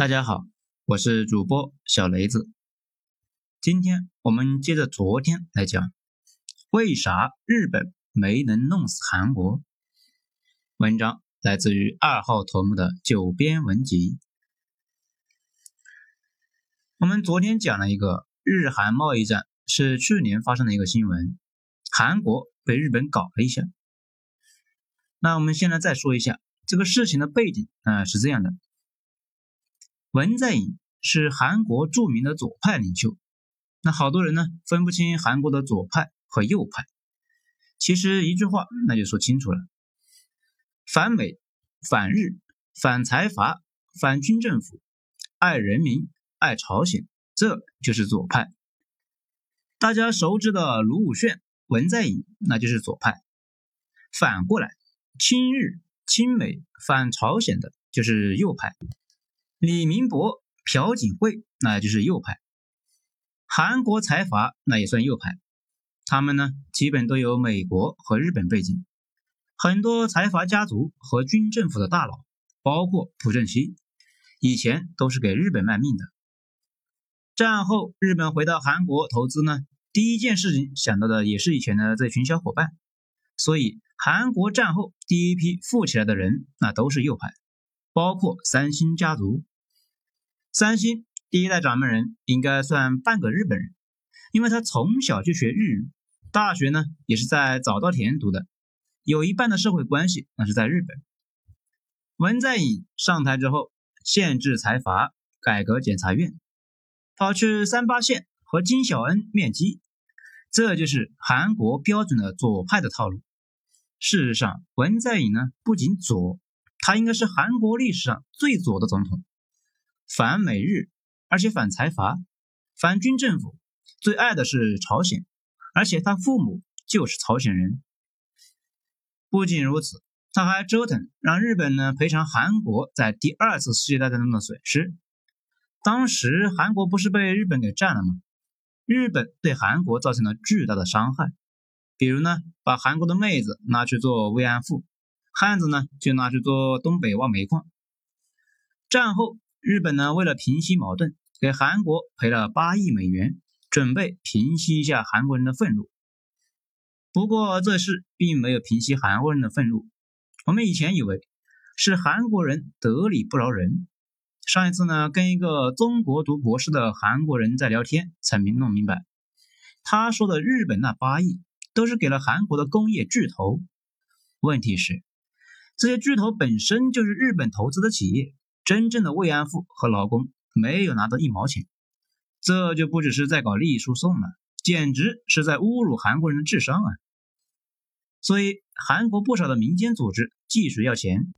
大家好，我是主播小雷子。今天我们接着昨天来讲，为啥日本没能弄死韩国？文章来自于二号头目的九编文集。我们昨天讲了一个日韩贸易战，是去年发生的一个新闻，韩国被日本搞了一下。那我们现在再说一下这个事情的背景啊，是这样的。文在寅是韩国著名的左派领袖，那好多人呢分不清韩国的左派和右派。其实一句话那就说清楚了：反美、反日、反财阀、反军政府，爱人民、爱朝鲜，这就是左派。大家熟知的卢武铉、文在寅，那就是左派。反过来，亲日、亲美、反朝鲜的就是右派。李明博、朴槿惠，那就是右派；韩国财阀那也算右派。他们呢，基本都有美国和日本背景。很多财阀家族和军政府的大佬，包括朴正熙，以前都是给日本卖命的。战后日本回到韩国投资呢，第一件事情想到的也是以前的这群小伙伴。所以韩国战后第一批富起来的人，那都是右派，包括三星家族。三星第一代掌门人应该算半个日本人，因为他从小就学日语，大学呢也是在早稻田读的，有一半的社会关系那是在日本。文在寅上台之后，限制财阀，改革检察院，跑去三八线和金小恩面基，这就是韩国标准的左派的套路。事实上，文在寅呢不仅左，他应该是韩国历史上最左的总统。反美日，而且反财阀，反军政府，最爱的是朝鲜，而且他父母就是朝鲜人。不仅如此，他还折腾让日本呢赔偿韩国在第二次世界大战中的损失。当时韩国不是被日本给占了吗？日本对韩国造成了巨大的伤害，比如呢，把韩国的妹子拿去做慰安妇，汉子呢就拿去做东北挖煤矿。战后。日本呢，为了平息矛盾，给韩国赔了八亿美元，准备平息一下韩国人的愤怒。不过这事并没有平息韩国人的愤怒。我们以前以为是韩国人得理不饶人。上一次呢，跟一个中国读博士的韩国人在聊天，才明弄明白，他说的日本那八亿都是给了韩国的工业巨头。问题是，这些巨头本身就是日本投资的企业。真正的慰安妇和劳工没有拿到一毛钱，这就不只是在搞利益输送了，简直是在侮辱韩国人的智商啊！所以韩国不少的民间组织继续要钱，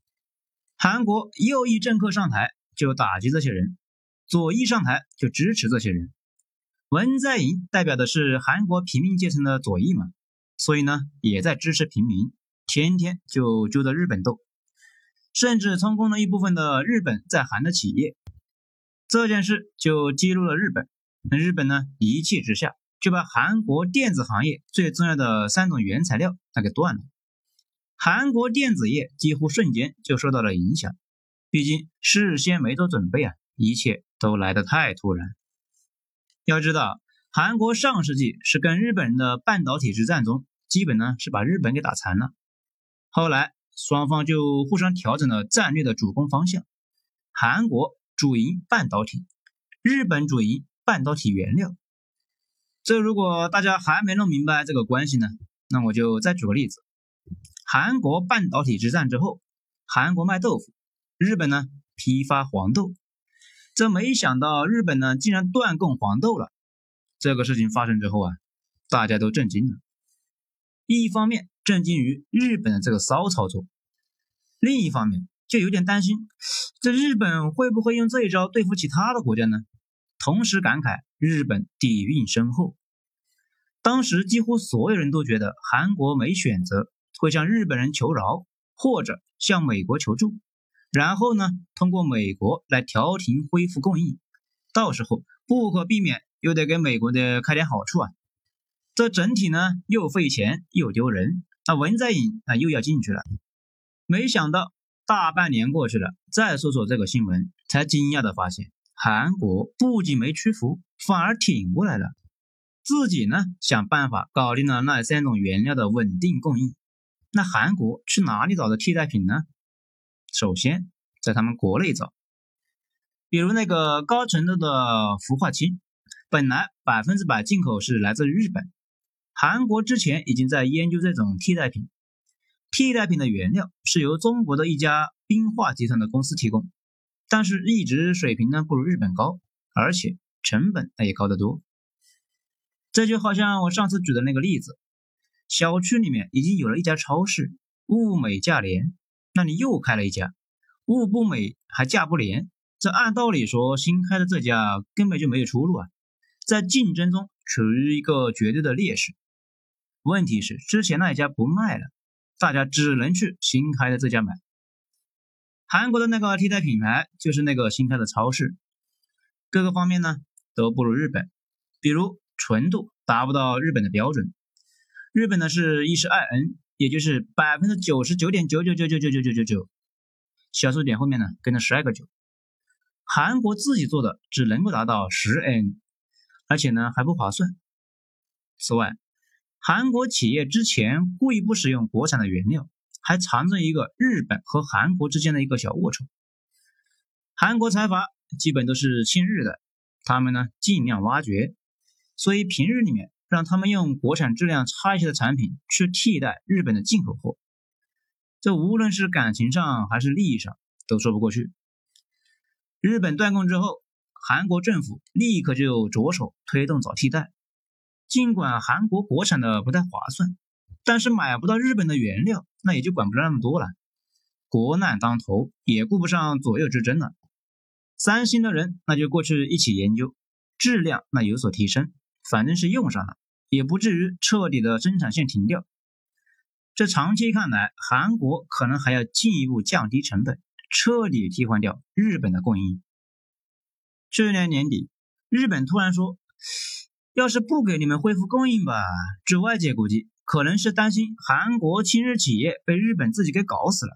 韩国右翼政客上台就打击这些人，左翼上台就支持这些人。文在寅代表的是韩国平民阶层的左翼嘛，所以呢也在支持平民，天天就揪着日本斗。甚至充公了一部分的日本在韩的企业，这件事就激怒了日本。那日本呢，一气之下就把韩国电子行业最重要的三种原材料那给断了，韩国电子业几乎瞬间就受到了影响。毕竟事先没做准备啊，一切都来得太突然。要知道，韩国上世纪是跟日本人的半导体之战中，基本呢是把日本给打残了。后来。双方就互相调整了战略的主攻方向，韩国主营半导体，日本主营半导体原料。这如果大家还没弄明白这个关系呢，那我就再举个例子：韩国半导体之战之后，韩国卖豆腐，日本呢批发黄豆。这没想到日本呢竟然断供黄豆了。这个事情发生之后啊，大家都震惊了。一方面震惊于日本的这个骚操作，另一方面就有点担心，这日本会不会用这一招对付其他的国家呢？同时感慨日本底蕴深厚。当时几乎所有人都觉得韩国没选择，会向日本人求饶，或者向美国求助，然后呢，通过美国来调停恢复供应，到时候不可避免又得给美国的开点好处啊。这整体呢又费钱又丢人，那文在寅啊又要进去了。没想到大半年过去了，再说说这个新闻，才惊讶的发现，韩国不仅没屈服，反而挺过来了。自己呢想办法搞定了那三种原料的稳定供应。那韩国去哪里找的替代品呢？首先在他们国内找，比如那个高纯度的氟化氢，本来百分之百进口是来自日本，韩国之前已经在研究这种替代品。替代品的原料是由中国的一家冰化集团的公司提供，但是一直水平呢不如日本高，而且成本那也高得多。这就好像我上次举的那个例子。小区里面已经有了一家超市，物美价廉。那你又开了一家，物不美还价不廉。这按道理说，新开的这家根本就没有出路啊，在竞争中处于一个绝对的劣势。问题是之前那一家不卖了，大家只能去新开的这家买。韩国的那个替代品牌就是那个新开的超市，各个方面呢都不如日本，比如纯度达不到日本的标准。日本呢是一十二 N，也就是百分之九十九点九九九九九九九九九，小数点后面呢跟着十二个九。韩国自己做的只能够达到十 N，而且呢还不划算。此外，韩国企业之前故意不使用国产的原料，还藏着一个日本和韩国之间的一个小龌龊。韩国财阀基本都是亲日的，他们呢尽量挖掘，所以平日里面。让他们用国产质量差一些的产品去替代日本的进口货，这无论是感情上还是利益上都说不过去。日本断供之后，韩国政府立刻就着手推动找替代。尽管韩国国产的不太划算，但是买不到日本的原料，那也就管不了那么多了。国难当头，也顾不上左右之争了。三星的人那就过去一起研究，质量那有所提升，反正是用上了。也不至于彻底的生产线停掉。这长期看来，韩国可能还要进一步降低成本，彻底替换掉日本的供应。去年年底，日本突然说，要是不给你们恢复供应吧，据外界估计，可能是担心韩国亲日企业被日本自己给搞死了。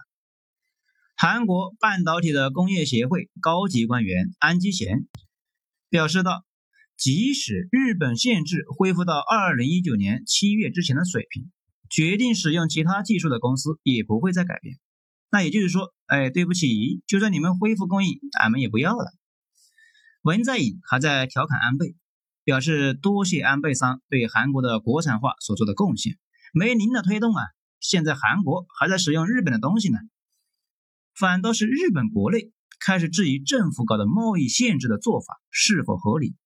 韩国半导体的工业协会高级官员安基贤表示道。即使日本限制恢复到二零一九年七月之前的水平，决定使用其他技术的公司也不会再改变。那也就是说，哎，对不起，就算你们恢复供应，俺们也不要了。文在寅还在调侃安倍，表示多谢安倍桑对韩国的国产化所做的贡献，没您的推动啊，现在韩国还在使用日本的东西呢。反倒是日本国内开始质疑政府搞的贸易限制的做法是否合理。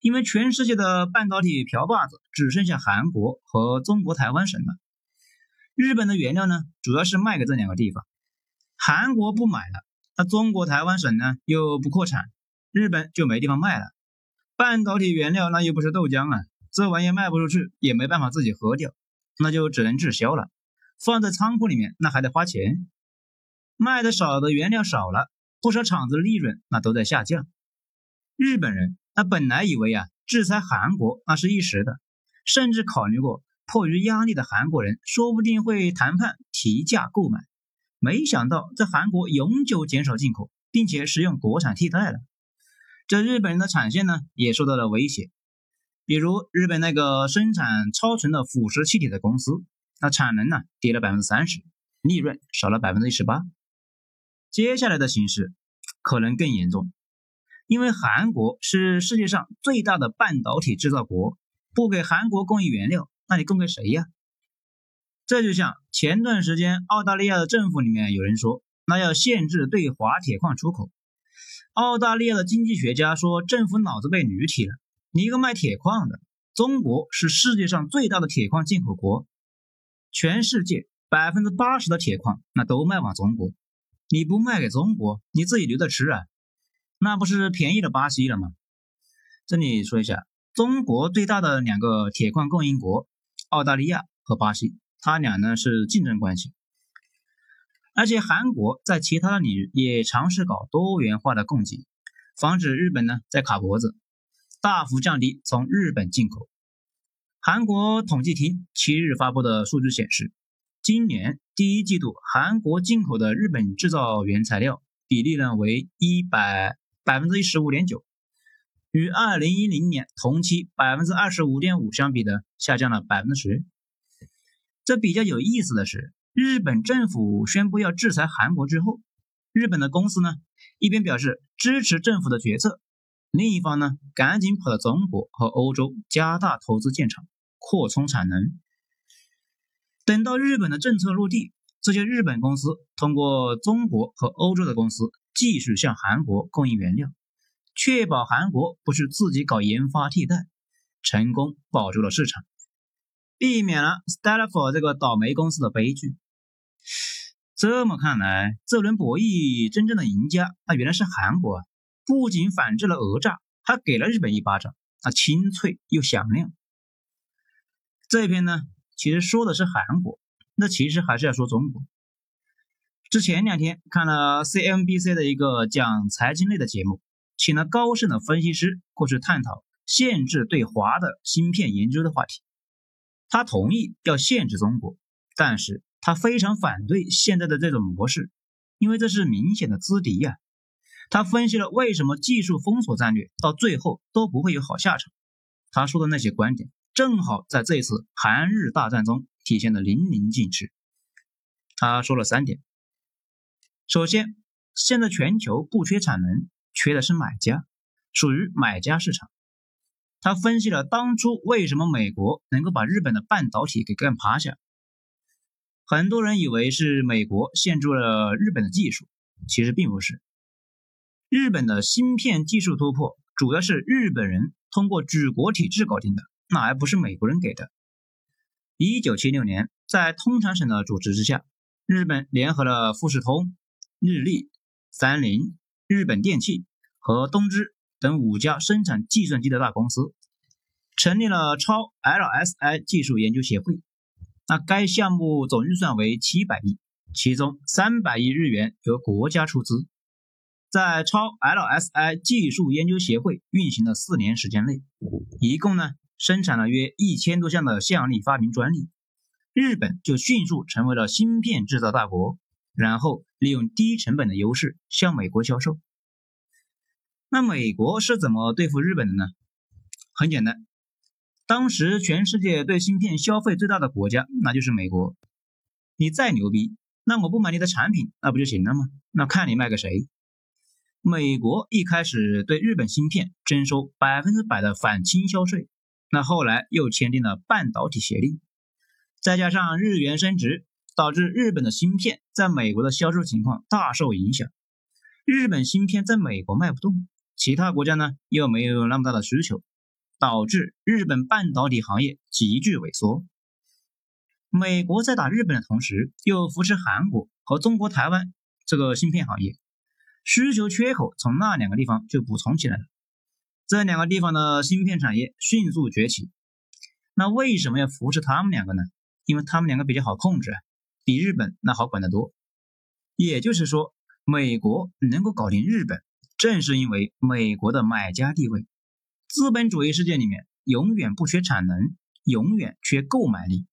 因为全世界的半导体瓢把子只剩下韩国和中国台湾省了，日本的原料呢，主要是卖给这两个地方，韩国不买了，那中国台湾省呢又不扩产，日本就没地方卖了。半导体原料那又不是豆浆啊，这玩意卖不出去，也没办法自己喝掉，那就只能滞销了，放在仓库里面那还得花钱，卖的少的原料少了，不少厂子利润那都在下降，日本人。那本来以为啊，制裁韩国那是一时的，甚至考虑过迫于压力的韩国人说不定会谈判提价购买，没想到在韩国永久减少进口，并且使用国产替代了。这日本人的产线呢也受到了威胁，比如日本那个生产超纯的腐蚀气体的公司，那产能呢跌了百分之三十，利润少了百分之一十八。接下来的形势可能更严重。因为韩国是世界上最大的半导体制造国，不给韩国供应原料，那你供给谁呀？这就像前段时间澳大利亚的政府里面有人说，那要限制对华铁矿出口。澳大利亚的经济学家说，政府脑子被驴踢了。你一个卖铁矿的，中国是世界上最大的铁矿进口国，全世界百分之八十的铁矿那都卖往中国，你不卖给中国，你自己留着吃啊？那不是便宜了巴西了吗？这里说一下，中国最大的两个铁矿供应国，澳大利亚和巴西，它俩呢是竞争关系。而且韩国在其他的领域也尝试搞多元化的供给，防止日本呢在卡脖子，大幅降低从日本进口。韩国统计厅七日发布的数据显示，今年第一季度韩国进口的日本制造原材料。比例呢为一百百分之一十五点九，与二零一零年同期百分之二十五点五相比的下降了百分之十。这比较有意思的是，日本政府宣布要制裁韩国之后，日本的公司呢一边表示支持政府的决策，另一方呢赶紧跑到中国和欧洲加大投资建厂，扩充产能。等到日本的政策落地，这些日本公司通过中国和欧洲的公司继续向韩国供应原料，确保韩国不是自己搞研发替代，成功保住了市场。避免了 Stellar 这个倒霉公司的悲剧。这么看来，这轮博弈真正的赢家，那原来是韩国啊，不仅反制了讹诈，还给了日本一巴掌，那清脆又响亮。这篇呢，其实说的是韩国，那其实还是要说中国。之前两天看了 CNBC 的一个讲财经类的节目，请了高盛的分析师过去探讨限制对华的芯片研究的话题。他同意要限制中国，但是他非常反对现在的这种模式，因为这是明显的资敌呀。他分析了为什么技术封锁战略到最后都不会有好下场。他说的那些观点，正好在这次韩日大战中体现的淋漓尽致。他说了三点：首先，现在全球不缺产能，缺的是买家，属于买家市场。他分析了当初为什么美国能够把日本的半导体给干趴下。很多人以为是美国限制了日本的技术，其实并不是。日本的芯片技术突破主要是日本人通过举国体制搞定的，那还不是美国人给的。一九七六年，在通产省的主持之下，日本联合了富士通、日立、三菱、日本电器和东芝。等五家生产计算机的大公司成立了超 LSI 技术研究协会。那该项目总预算为七百亿，其中三百亿日元由国家出资。在超 LSI 技术研究协会运行的四年时间内，一共呢生产了约一千多项的项力发明专利，日本就迅速成为了芯片制造大国。然后利用低成本的优势向美国销售。那美国是怎么对付日本的呢？很简单，当时全世界对芯片消费最大的国家那就是美国。你再牛逼，那我不买你的产品，那不就行了吗？那看你卖给谁。美国一开始对日本芯片征收百分之百的反倾销税，那后来又签订了半导体协定，再加上日元升值，导致日本的芯片在美国的销售情况大受影响。日本芯片在美国卖不动。其他国家呢又没有那么大的需求，导致日本半导体行业急剧萎缩。美国在打日本的同时，又扶持韩国和中国台湾这个芯片行业，需求缺口从那两个地方就补充起来了。这两个地方的芯片产业迅速崛起。那为什么要扶持他们两个呢？因为他们两个比较好控制，比日本那好管得多。也就是说，美国能够搞定日本。正是因为美国的买家地位，资本主义世界里面永远不缺产能，永远缺购买力。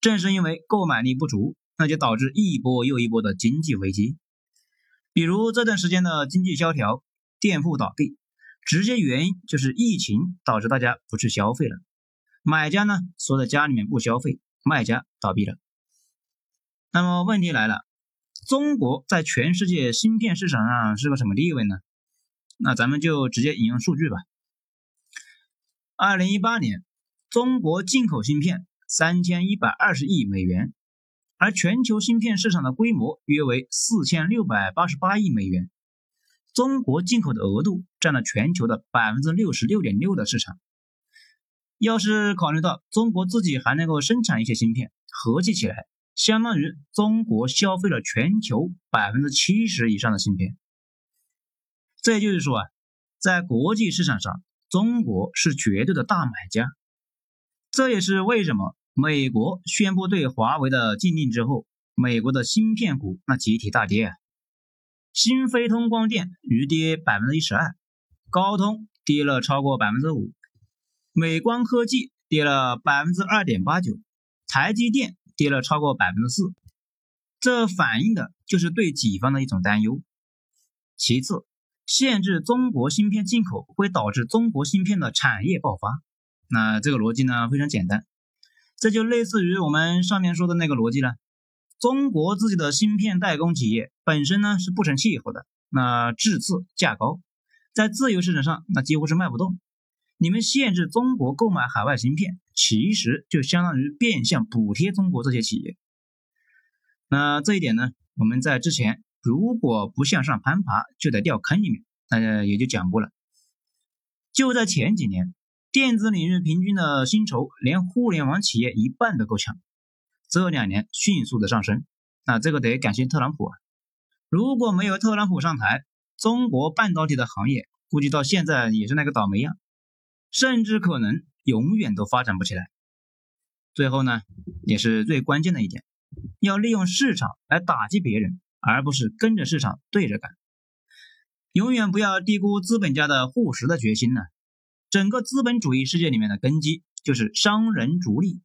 正是因为购买力不足，那就导致一波又一波的经济危机。比如这段时间的经济萧条，店铺倒闭，直接原因就是疫情导致大家不去消费了，买家呢缩在家里面不消费，卖家倒闭了。那么问题来了。中国在全世界芯片市场上是个什么地位呢？那咱们就直接引用数据吧。二零一八年，中国进口芯片三千一百二十亿美元，而全球芯片市场的规模约为四千六百八十八亿美元。中国进口的额度占了全球的百分之六十六点六的市场。要是考虑到中国自己还能够生产一些芯片，合计起来。相当于中国消费了全球百分之七十以上的芯片，这也就是说啊，在国际市场上，中国是绝对的大买家。这也是为什么美国宣布对华为的禁令之后，美国的芯片股那集体大跌啊。新飞通光电余跌百分之一十二，高通跌了超过百分之五，美光科技跌了百分之二点八九，台积电。跌了超过百分之四，这反映的就是对己方的一种担忧。其次，限制中国芯片进口会导致中国芯片的产业爆发。那这个逻辑呢非常简单，这就类似于我们上面说的那个逻辑了。中国自己的芯片代工企业本身呢是不成气候的，那质次价高，在自由市场上那几乎是卖不动。你们限制中国购买海外芯片，其实就相当于变相补贴中国这些企业。那这一点呢，我们在之前如果不向上攀爬，就得掉坑里面，大家也就讲过了。就在前几年，电子领域平均的薪酬连互联网企业一半都够呛。这两年迅速的上升，那这个得感谢特朗普啊！如果没有特朗普上台，中国半导体的行业估计到现在也是那个倒霉样，甚至可能永远都发展不起来。最后呢，也是最关键的一点，要利用市场来打击别人，而不是跟着市场对着干。永远不要低估资本家的护食的决心呢。整个资本主义世界里面的根基就是商人逐利。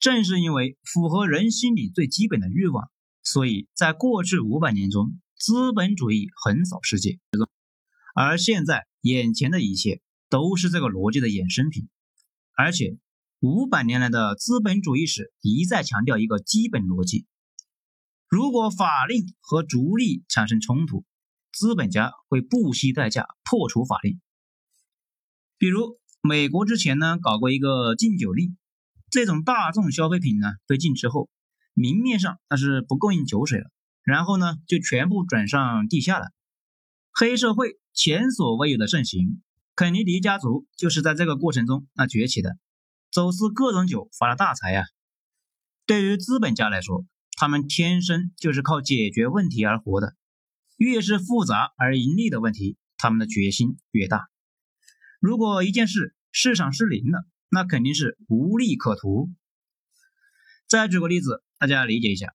正是因为符合人心里最基本的欲望，所以在过去五百年中，资本主义横扫世界。而现在眼前的一切都是这个逻辑的衍生品。而且五百年来的资本主义史一再强调一个基本逻辑：如果法令和逐利产生冲突，资本家会不惜代价破除法令。比如美国之前呢搞过一个禁酒令。这种大众消费品呢被禁之后，明面上那是不供应酒水了，然后呢就全部转上地下了，黑社会前所未有的盛行，肯尼迪家族就是在这个过程中那崛起的，走私各种酒发了大财呀。对于资本家来说，他们天生就是靠解决问题而活的，越是复杂而盈利的问题，他们的决心越大。如果一件事市场失灵了，那肯定是无利可图。再举个例子，大家理解一下。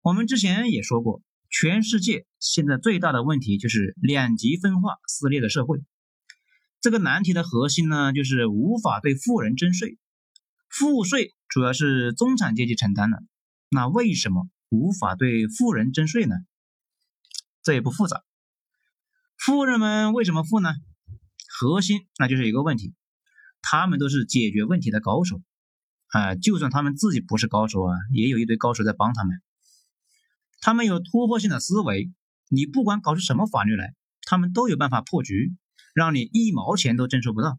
我们之前也说过，全世界现在最大的问题就是两极分化、撕裂的社会。这个难题的核心呢，就是无法对富人征税，赋税主要是中产阶级承担的。那为什么无法对富人征税呢？这也不复杂。富人们为什么富呢？核心那就是一个问题。他们都是解决问题的高手啊！就算他们自己不是高手啊，也有一堆高手在帮他们。他们有突破性的思维，你不管搞出什么法律来，他们都有办法破局，让你一毛钱都征收不到。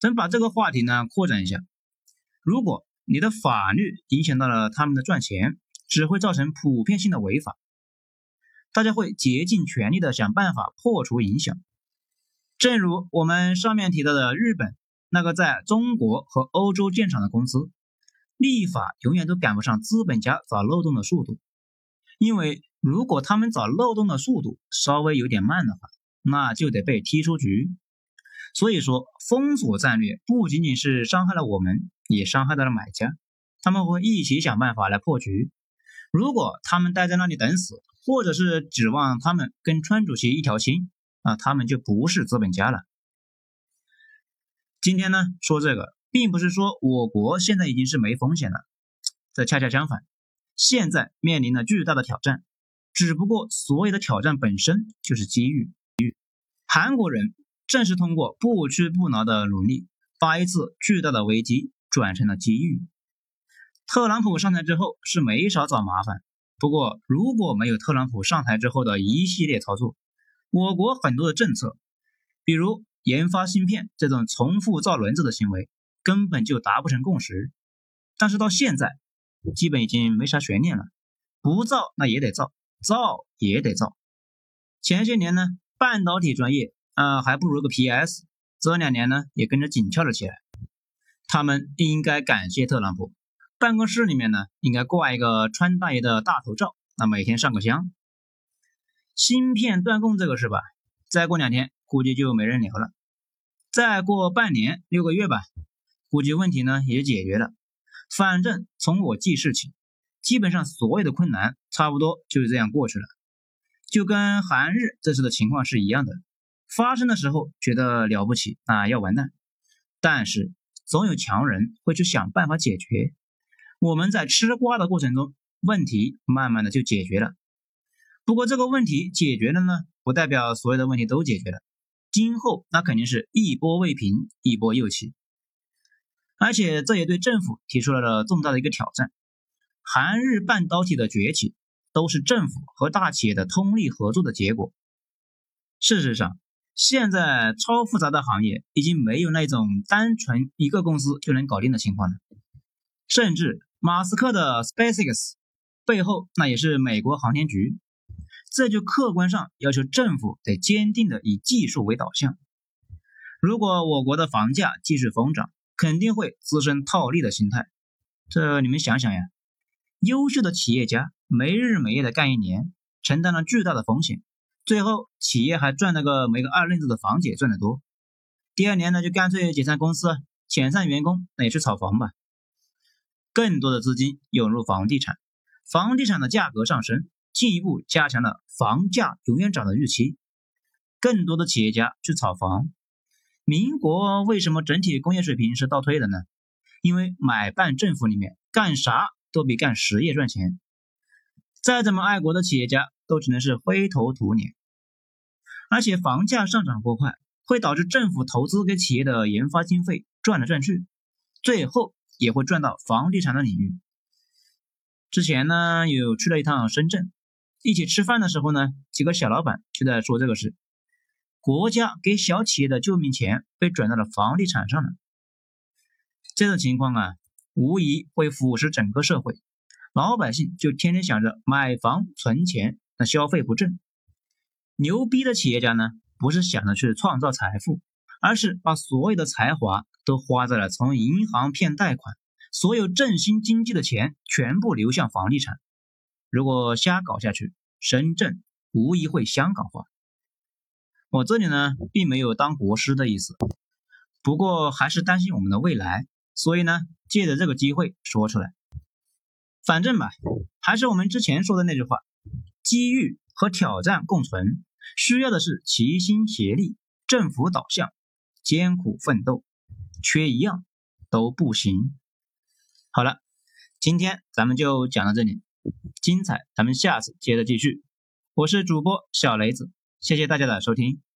咱把这个话题呢扩展一下，如果你的法律影响到了他们的赚钱，只会造成普遍性的违法，大家会竭尽全力的想办法破除影响。正如我们上面提到的，日本那个在中国和欧洲建厂的公司，立法永远都赶不上资本家找漏洞的速度。因为如果他们找漏洞的速度稍微有点慢的话，那就得被踢出局。所以说，封锁战略不仅仅是伤害了我们，也伤害到了买家。他们会一起想办法来破局。如果他们待在那里等死，或者是指望他们跟川主席一条心。那他们就不是资本家了。今天呢，说这个，并不是说我国现在已经是没风险了，这恰恰相反，现在面临了巨大的挑战。只不过，所有的挑战本身就是机遇。韩国人正是通过不屈不挠的努力，把一次巨大的危机转成了机遇。特朗普上台之后是没少找麻烦，不过如果没有特朗普上台之后的一系列操作，我国很多的政策，比如研发芯片这种重复造轮子的行为，根本就达不成共识。但是到现在，基本已经没啥悬念了，不造那也得造，造也得造。前些年呢，半导体专业啊还不如个 PS，这两年呢也跟着紧俏了起来。他们应该感谢特朗普，办公室里面呢应该挂一个川大爷的大头照，那每天上个香。芯片断供这个事吧，再过两天估计就没人聊了，再过半年六个月吧，估计问题呢也解决了。反正从我记事起，基本上所有的困难差不多就是这样过去了，就跟韩日这次的情况是一样的。发生的时候觉得了不起啊，要完蛋，但是总有强人会去想办法解决。我们在吃瓜的过程中，问题慢慢的就解决了。不过这个问题解决了呢，不代表所有的问题都解决了。今后那肯定是一波未平，一波又起。而且这也对政府提出来了重大的一个挑战。韩日半导体的崛起都是政府和大企业的通力合作的结果。事实上，现在超复杂的行业已经没有那种单纯一个公司就能搞定的情况了。甚至马斯克的 SpaceX 背后那也是美国航天局，这就客观上要求政府得坚定的以技术为导向。如果我国的房价继续疯涨，肯定会滋生套利的心态，这你们想想呀，优秀的企业家没日没夜的干一年，承担了巨大的风险，最后企业还赚了个没个二愣子的房姐赚得多，第二年呢就干脆解散公司，遣散员工，那也去炒房吧。更多的资金涌入房地产，房地产的价格上升，进一步加强了房价永远涨的预期，更多的企业家去炒房。民国为什么整体工业水平是倒退的呢？因为买办政府里面干啥都比干实业赚钱，再怎么爱国的企业家都只能是灰头土脸。而且房价上涨过快，会导致政府投资给企业的研发经费转来转去，最后也会转到房地产的领域。之前呢，有去了一趟深圳，一起吃饭的时候呢，几个小老板就在说这个事。国家给小企业的救命钱被转到了房地产上了，这种情况啊，无疑会腐蚀整个社会。老百姓就天天想着买房存钱，那消费不振。牛逼的企业家呢，不是想着去创造财富，而是把所有的才华都花在了从银行骗贷款，所有振兴经济的钱全部流向房地产。如果瞎搞下去，深圳无疑会香港化。我这里呢，并没有当国师的意思，不过还是担心我们的未来，所以呢，借着这个机会说出来。反正吧，还是我们之前说的那句话：机遇和挑战共存，需要的是齐心协力、政府导向、艰苦奋斗，缺一样都不行。好了，今天咱们就讲到这里，精彩咱们下次接着继续。我是主播小雷子。谢谢大家的收听。